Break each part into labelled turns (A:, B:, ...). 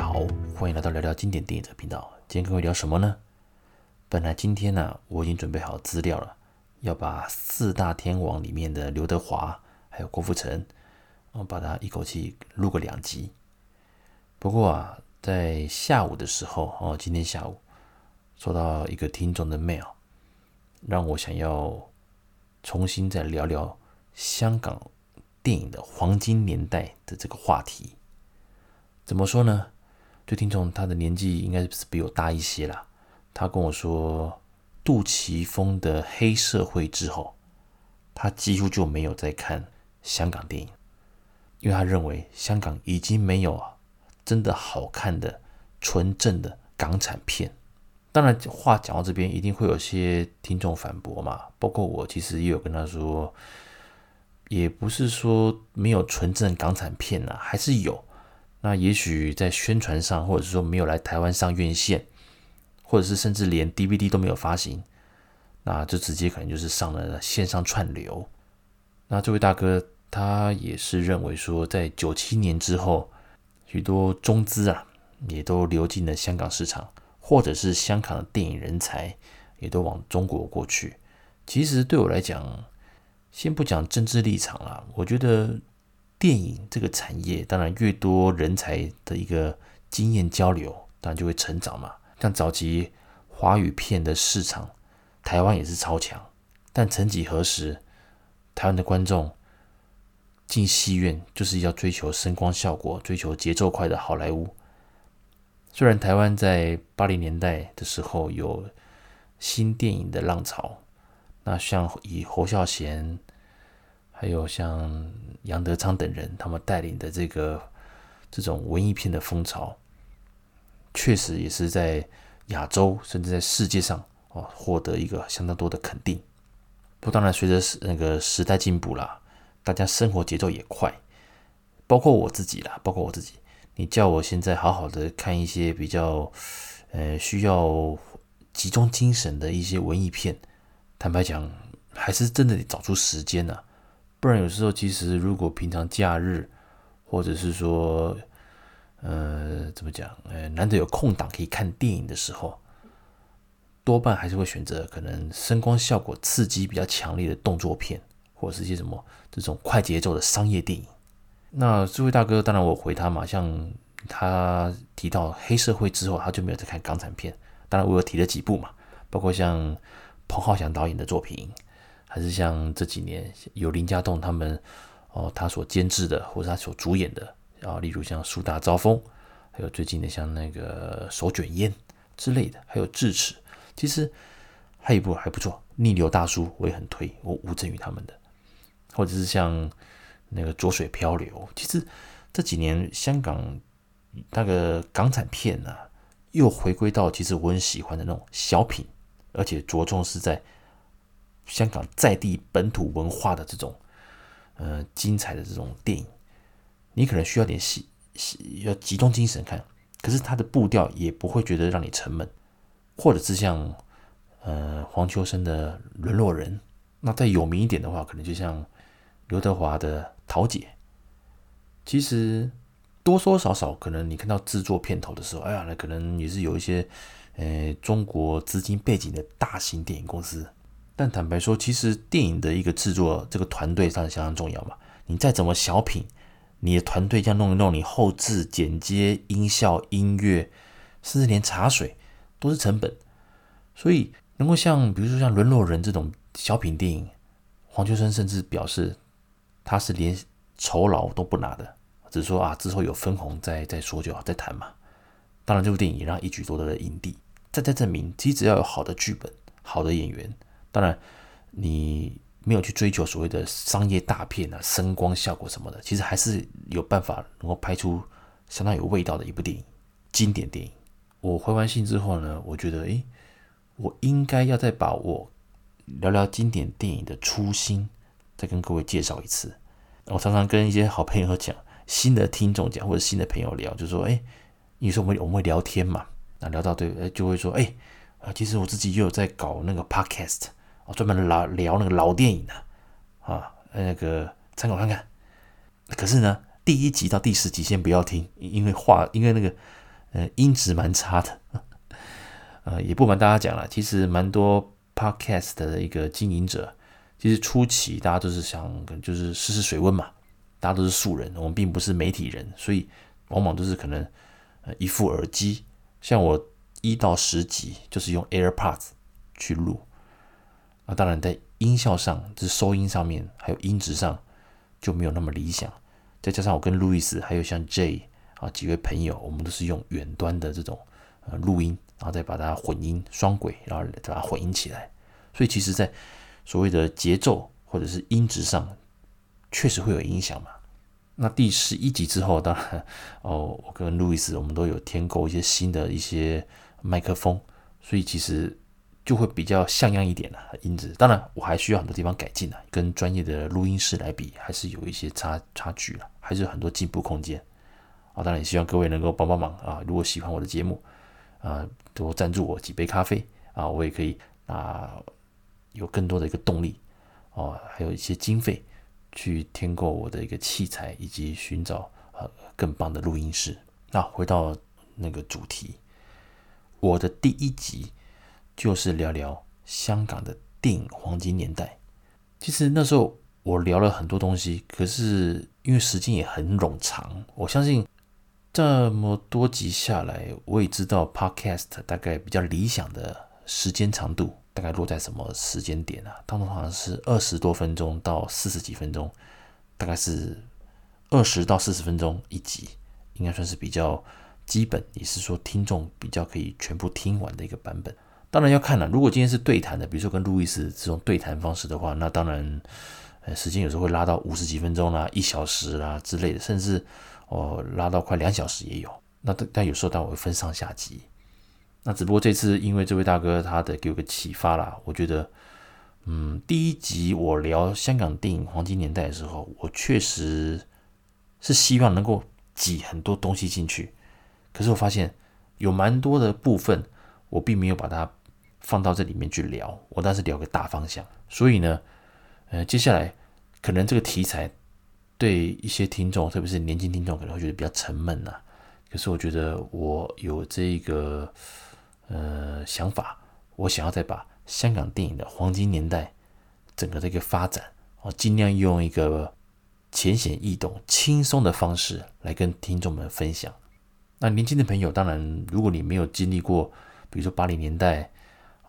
A: 家好，欢迎来到聊聊经典电影的频道。今天跟各位聊什么呢？本来今天呢、我已经准备好资料了，要把四大天王里面的刘德华还有郭富城，我把它一口气录个两集。不过啊，在下午的时候哦，今天下午收到一个听众的 mail，让我想要重新再聊聊香港电影的黄金年代的这个话题。怎么说呢？这听众他的年纪应该是比我大一些啦。他跟我说，杜琪峰的黑社会之后，他几乎就没有再看香港电影，因为他认为香港已经没有真的好看的纯正的港产片。当然，话讲到这边，一定会有些听众反驳嘛。包括我，其实也有跟他说，也不是说没有纯正港产片啊，还是有。那也许在宣传上，或者是说没有来台湾上院线，或者是甚至连 DVD 都没有发行，那就直接可能就是上了线上串流。那这位大哥他也是认为说，在九七年之后，许多中资啊也都流进了香港市场，或者是香港的电影人才也都往中国过去。其实对我来讲，先不讲政治立场啦，我觉得。电影这个产业，当然越多人才的一个经验交流，当然就会成长嘛。像早期华语片的市场，台湾也是超强。但曾几何时，台湾的观众进戏院就是要追求声光效果、追求节奏快的好莱坞。虽然台湾在八零年代的时候有新电影的浪潮，那像以侯孝贤。还有像杨德昌等人，他们带领的这个这种文艺片的风潮，确实也是在亚洲甚至在世界上哦获得一个相当多的肯定。不，当然随着那个时代进步啦，大家生活节奏也快，包括我自己啦，包括我自己，你叫我现在好好的看一些比较呃需要集中精神的一些文艺片，坦白讲，还是真的得找出时间呢、不然有时候，其实如果平常假日，或者是说，呃，怎么讲，呃，难得有空档可以看电影的时候，多半还是会选择可能声光效果刺激比较强烈的动作片，或者是一些什么这种快节奏的商业电影。那这位大哥，当然我回他嘛，像他提到黑社会之后，他就没有再看港产片。当然我有提了几部嘛，包括像彭浩翔导演的作品。还是像这几年有林家栋他们哦，他所监制的或者他所主演的啊，例如像《树大招风》，还有最近的像那个《手卷烟》之类的，还有《智齿》，其实还有一部还不错，《逆流大叔》我也很推，我吴镇宇他们的，或者是像那个《浊水漂流》。其实这几年香港那个港产片啊，又回归到其实我很喜欢的那种小品，而且着重是在。香港在地本土文化的这种，呃，精彩的这种电影，你可能需要点戏戏要集中精神看，可是它的步调也不会觉得让你沉闷，或者是像呃黄秋生的《沦落人》，那再有名一点的话，可能就像刘德华的《桃姐》。其实多多少少可能你看到制作片头的时候，哎呀，那可能也是有一些呃中国资金背景的大型电影公司。但坦白说，其实电影的一个制作，这个团队上相当重要嘛。你再怎么小品，你的团队这样弄一弄，你后制、剪接、音效、音乐，甚至连茶水都是成本。所以能够像比如说像《沦落人》这种小品电影，黄秋生甚至表示他是连酬劳都不拿的，只是说啊之后有分红再再说就好，再谈嘛。当然，这部电影也让一举夺得了影帝，再再证明，其实只要有好的剧本、好的演员。当然，你没有去追求所谓的商业大片啊，声光效果什么的，其实还是有办法能够拍出相当有味道的一部电影，经典电影。我回完信之后呢，我觉得，诶，我应该要再把我聊聊经典电影的初心，再跟各位介绍一次。我常常跟一些好朋友讲，新的听众讲，或者新的朋友聊，就说，诶，你说我们我们会聊天嘛？那聊到对，就会说，诶，啊，其实我自己也有在搞那个 podcast。专门聊聊那个老电影的啊，那个参考看看。可是呢，第一集到第十集先不要听，因为话，因为那个呃，音质蛮差的。呃，也不瞒大家讲了，其实蛮多 podcast 的一个经营者，其实初期大家都是想就是试试水温嘛，大家都是素人，我们并不是媒体人，所以往往都是可能一副耳机，像我一到十集就是用 AirPods 去录，那当然在音效上，就是收音上面还有音质上就没有那么理想，再加上我跟路易斯还有像 Jay 啊几位朋友，我们都是用远端的这种呃录音。然后再把它混音双轨，然后再把它混音起来。所以其实，在所谓的节奏或者是音质上，确实会有影响嘛。那第十一集之后，当然哦，我跟路易斯我们都有添购一些新的一些麦克风，所以其实就会比较像样一点了音质。当然，我还需要很多地方改进呢，跟专业的录音师来比，还是有一些差差距了，还是有很多进步空间。啊，当然也希望各位能够帮帮忙啊！如果喜欢我的节目。啊，多赞助我几杯咖啡啊，我也可以啊，有更多的一个动力哦，还有一些经费去添购我的一个器材，以及寻找呃更棒的录音室。那回到那个主题，我的第一集就是聊聊香港的电影黄金年代。其实那时候我聊了很多东西，可是因为时间也很冗长，我相信。这么多集下来，我也知道 Podcast 大概比较理想的时间长度大概落在什么时间点啊？当中好像是二十多分钟到四十几分钟，大概是二十到四十分钟一集，应该算是比较基本，也是说听众比较可以全部听完的一个版本。当然要看了，如果今天是对谈的，比如说跟路易斯这种对谈方式的话，那当然呃时间有时候会拉到五十几分钟啦、一小时啦之类的，甚至。哦，拉到快两小时也有，那但但有时候但我会分上下集，那只不过这次因为这位大哥他的给我个启发啦，我觉得，嗯，第一集我聊香港电影黄金年代的时候，我确实是希望能够挤很多东西进去，可是我发现有蛮多的部分我并没有把它放到这里面去聊，我当时聊个大方向，所以呢，呃，接下来可能这个题材。对一些听众，特别是年轻听众，可能会觉得比较沉闷呐。可是我觉得我有这个呃想法，我想要再把香港电影的黄金年代整个这个发展，我尽量用一个浅显易懂、轻松的方式来跟听众们分享。那年轻的朋友，当然如果你没有经历过，比如说八零年代。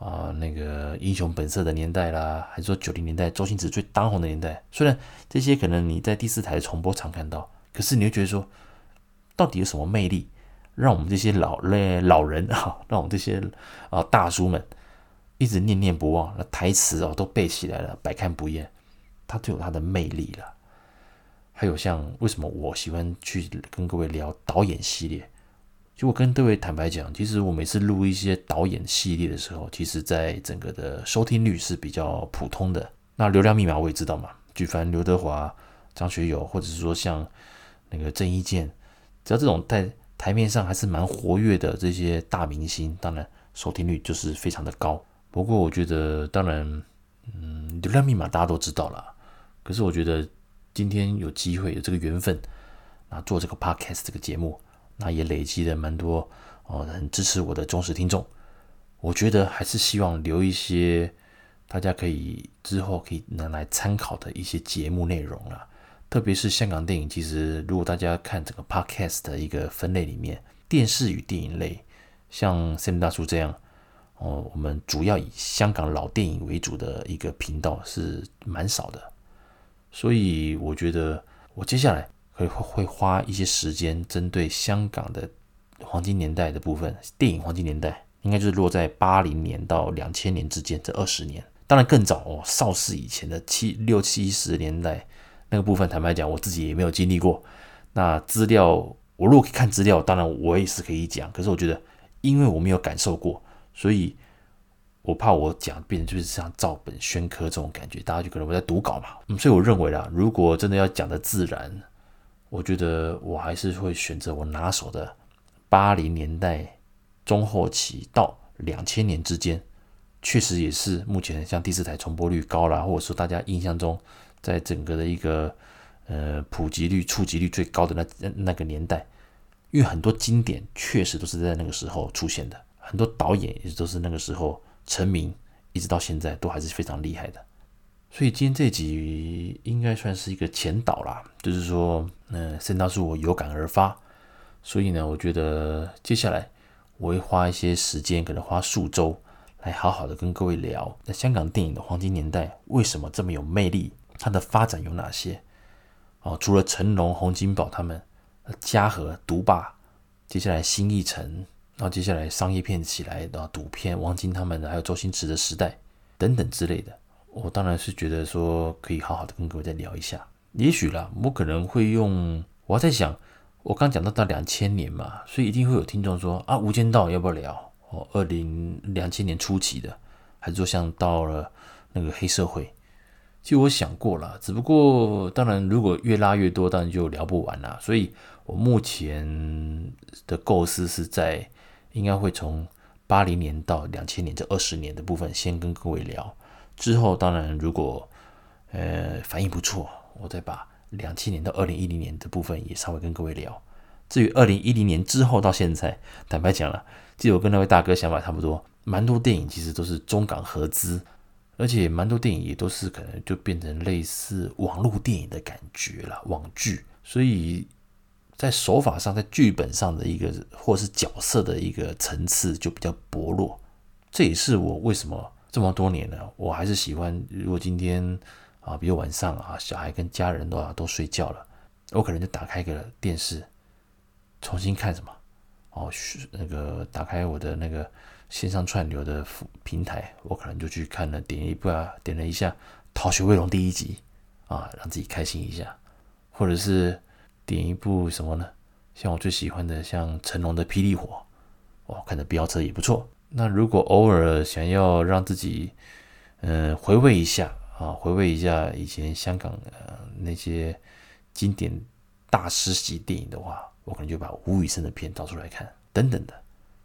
A: 啊，那个英雄本色的年代啦，还是说九零年代周星驰最当红的年代？虽然这些可能你在第四台重播常看到，可是你会觉得说，到底有什么魅力，让我们这些老嘞老人啊，让我们这些啊大叔们一直念念不忘，那台词哦都背起来了，百看不厌，它就有它的魅力了。还有像为什么我喜欢去跟各位聊导演系列？就我跟各位坦白讲，其实我每次录一些导演系列的时候，其实在整个的收听率是比较普通的。那流量密码我也知道嘛，举凡刘德华、张学友，或者是说像那个郑伊健，只要这种在台面上还是蛮活跃的这些大明星，当然收听率就是非常的高。不过我觉得，当然，嗯，流量密码大家都知道了。可是我觉得今天有机会有这个缘分，那，做这个 podcast 这个节目。那也累积了蛮多哦，很支持我的忠实听众。我觉得还是希望留一些大家可以之后可以拿来参考的一些节目内容啦。特别是香港电影，其实如果大家看整个 podcast 的一个分类里面，电视与电影类，像 Sam 大叔这样哦，我们主要以香港老电影为主的一个频道是蛮少的。所以我觉得我接下来。会会花一些时间针对香港的黄金年代的部分，电影黄金年代应该就是落在八零年到两千年之间这二十年，当然更早哦，邵氏以前的七六七十年代那个部分，坦白讲我自己也没有经历过。那资料我如果可以看资料，当然我也是可以讲，可是我觉得因为我没有感受过，所以我怕我讲变成就是像照本宣科这种感觉，大家就可能我在读稿嘛。嗯，所以我认为啦，如果真的要讲的自然。我觉得我还是会选择我拿手的八零年代中后期到两千年之间，确实也是目前像第四台重播率高啦，或者说大家印象中在整个的一个呃普及率、触及率最高的那那个年代，因为很多经典确实都是在那个时候出现的，很多导演也都是那个时候成名，一直到现在都还是非常厉害的。所以今天这集应该算是一个前导啦，就是说，嗯，圣诞树我有感而发，所以呢，我觉得接下来我会花一些时间，可能花数周，来好好的跟各位聊，那香港电影的黄金年代为什么这么有魅力？它的发展有哪些？哦，除了成龙、洪金宝他们，嘉禾、独霸，接下来新艺城，然后接下来商业片起来的赌片，王晶他们，还有周星驰的时代等等之类的。我当然是觉得说可以好好的跟各位再聊一下，也许啦，我可能会用，我在想，我刚讲到到两千年嘛，所以一定会有听众说啊，《无间道》要不要聊？哦，二零两千年初期的，还是说像到了那个黑社会？其实我想过了，只不过当然如果越拉越多，当然就聊不完啦。所以我目前的构思是在应该会从八零年到两千年这二十年的部分先跟各位聊。之后，当然，如果呃反应不错，我再把两千年到二零一零年的部分也稍微跟各位聊。至于二零一零年之后到现在，坦白讲了，其实我跟那位大哥想法差不多，蛮多电影其实都是中港合资，而且蛮多电影也都是可能就变成类似网络电影的感觉了，网剧。所以在手法上，在剧本上的一个或是角色的一个层次就比较薄弱。这也是我为什么。这么多年了，我还是喜欢。如果今天啊，比如晚上啊，小孩跟家人都啊都睡觉了，我可能就打开个电视，重新看什么哦，那个打开我的那个线上串流的平台，我可能就去看了，点一部啊，点了一下《逃学威龙》第一集啊，让自己开心一下，或者是点一部什么呢？像我最喜欢的，像成龙的《霹雳火》，哦，看着飙车也不错。那如果偶尔想要让自己，嗯，回味一下啊，回味一下以前香港呃那些经典大师级电影的话，我可能就把吴宇森的片找出来看，等等的。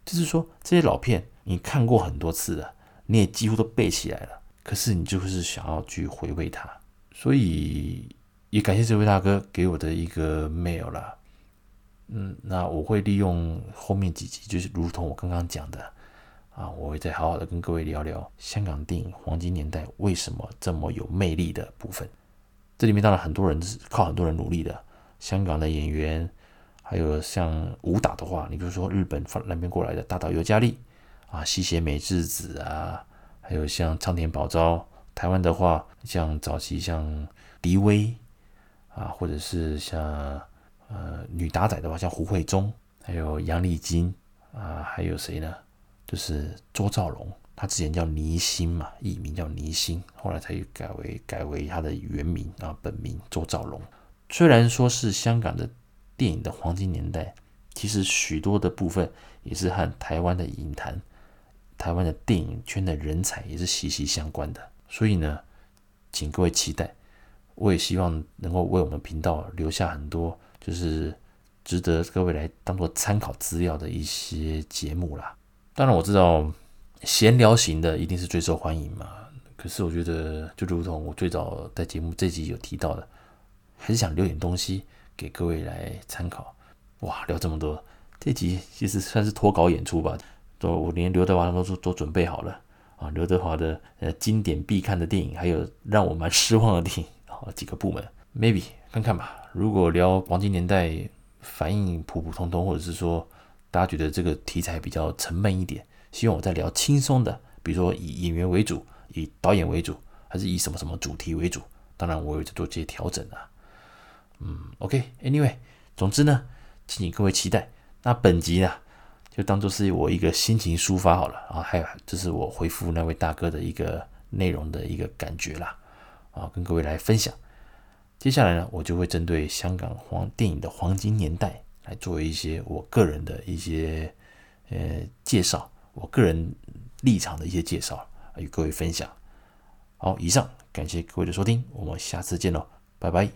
A: 就是说这些老片你看过很多次了，你也几乎都背起来了，可是你就是想要去回味它。所以也感谢这位大哥给我的一个 mail 啦。嗯，那我会利用后面几集，就是如同我刚刚讲的。啊，我会再好好的跟各位聊聊香港电影黄金年代为什么这么有魅力的部分。这里面当然很多人是靠很多人努力的，香港的演员，还有像武打的话，你比如说日本那边过来的大岛优佳丽啊，西野美智子啊，还有像仓田保昭，台湾的话像早期像黎威啊，或者是像呃女打仔的话像胡慧中，还有杨丽菁啊，还有谁呢？就是周兆龙，他之前叫倪星嘛，艺名叫倪星，后来才改为改为他的原名啊，本名周兆龙。虽然说是香港的电影的黄金年代，其实许多的部分也是和台湾的影坛、台湾的电影圈的人才也是息息相关的。所以呢，请各位期待，我也希望能够为我们频道留下很多就是值得各位来当做参考资料的一些节目啦。当然我知道闲聊型的一定是最受欢迎嘛，可是我觉得就如同我最早在节目这集有提到的，还是想留点东西给各位来参考。哇，聊这么多，这集其实算是脱稿演出吧，都我连刘德华都都都准备好了啊，刘德华的呃经典必看的电影，还有让我蛮失望的电影 啊几个部门，maybe 看看吧。如果聊黄金年代反应普普通通，或者是说。大家觉得这个题材比较沉闷一点，希望我再聊轻松的，比如说以演员为主，以导演为主，还是以什么什么主题为主？当然，我有在做这些调整啊。嗯，OK，Anyway，总之呢，请请各位期待。那本集呢，就当做是我一个心情抒发好了啊，还有这是我回复那位大哥的一个内容的一个感觉啦，啊，跟各位来分享。接下来呢，我就会针对香港黄电影的黄金年代。来作为一些我个人的一些呃介绍，我个人立场的一些介绍，与各位分享。好，以上感谢各位的收听，我们下次见喽，拜拜。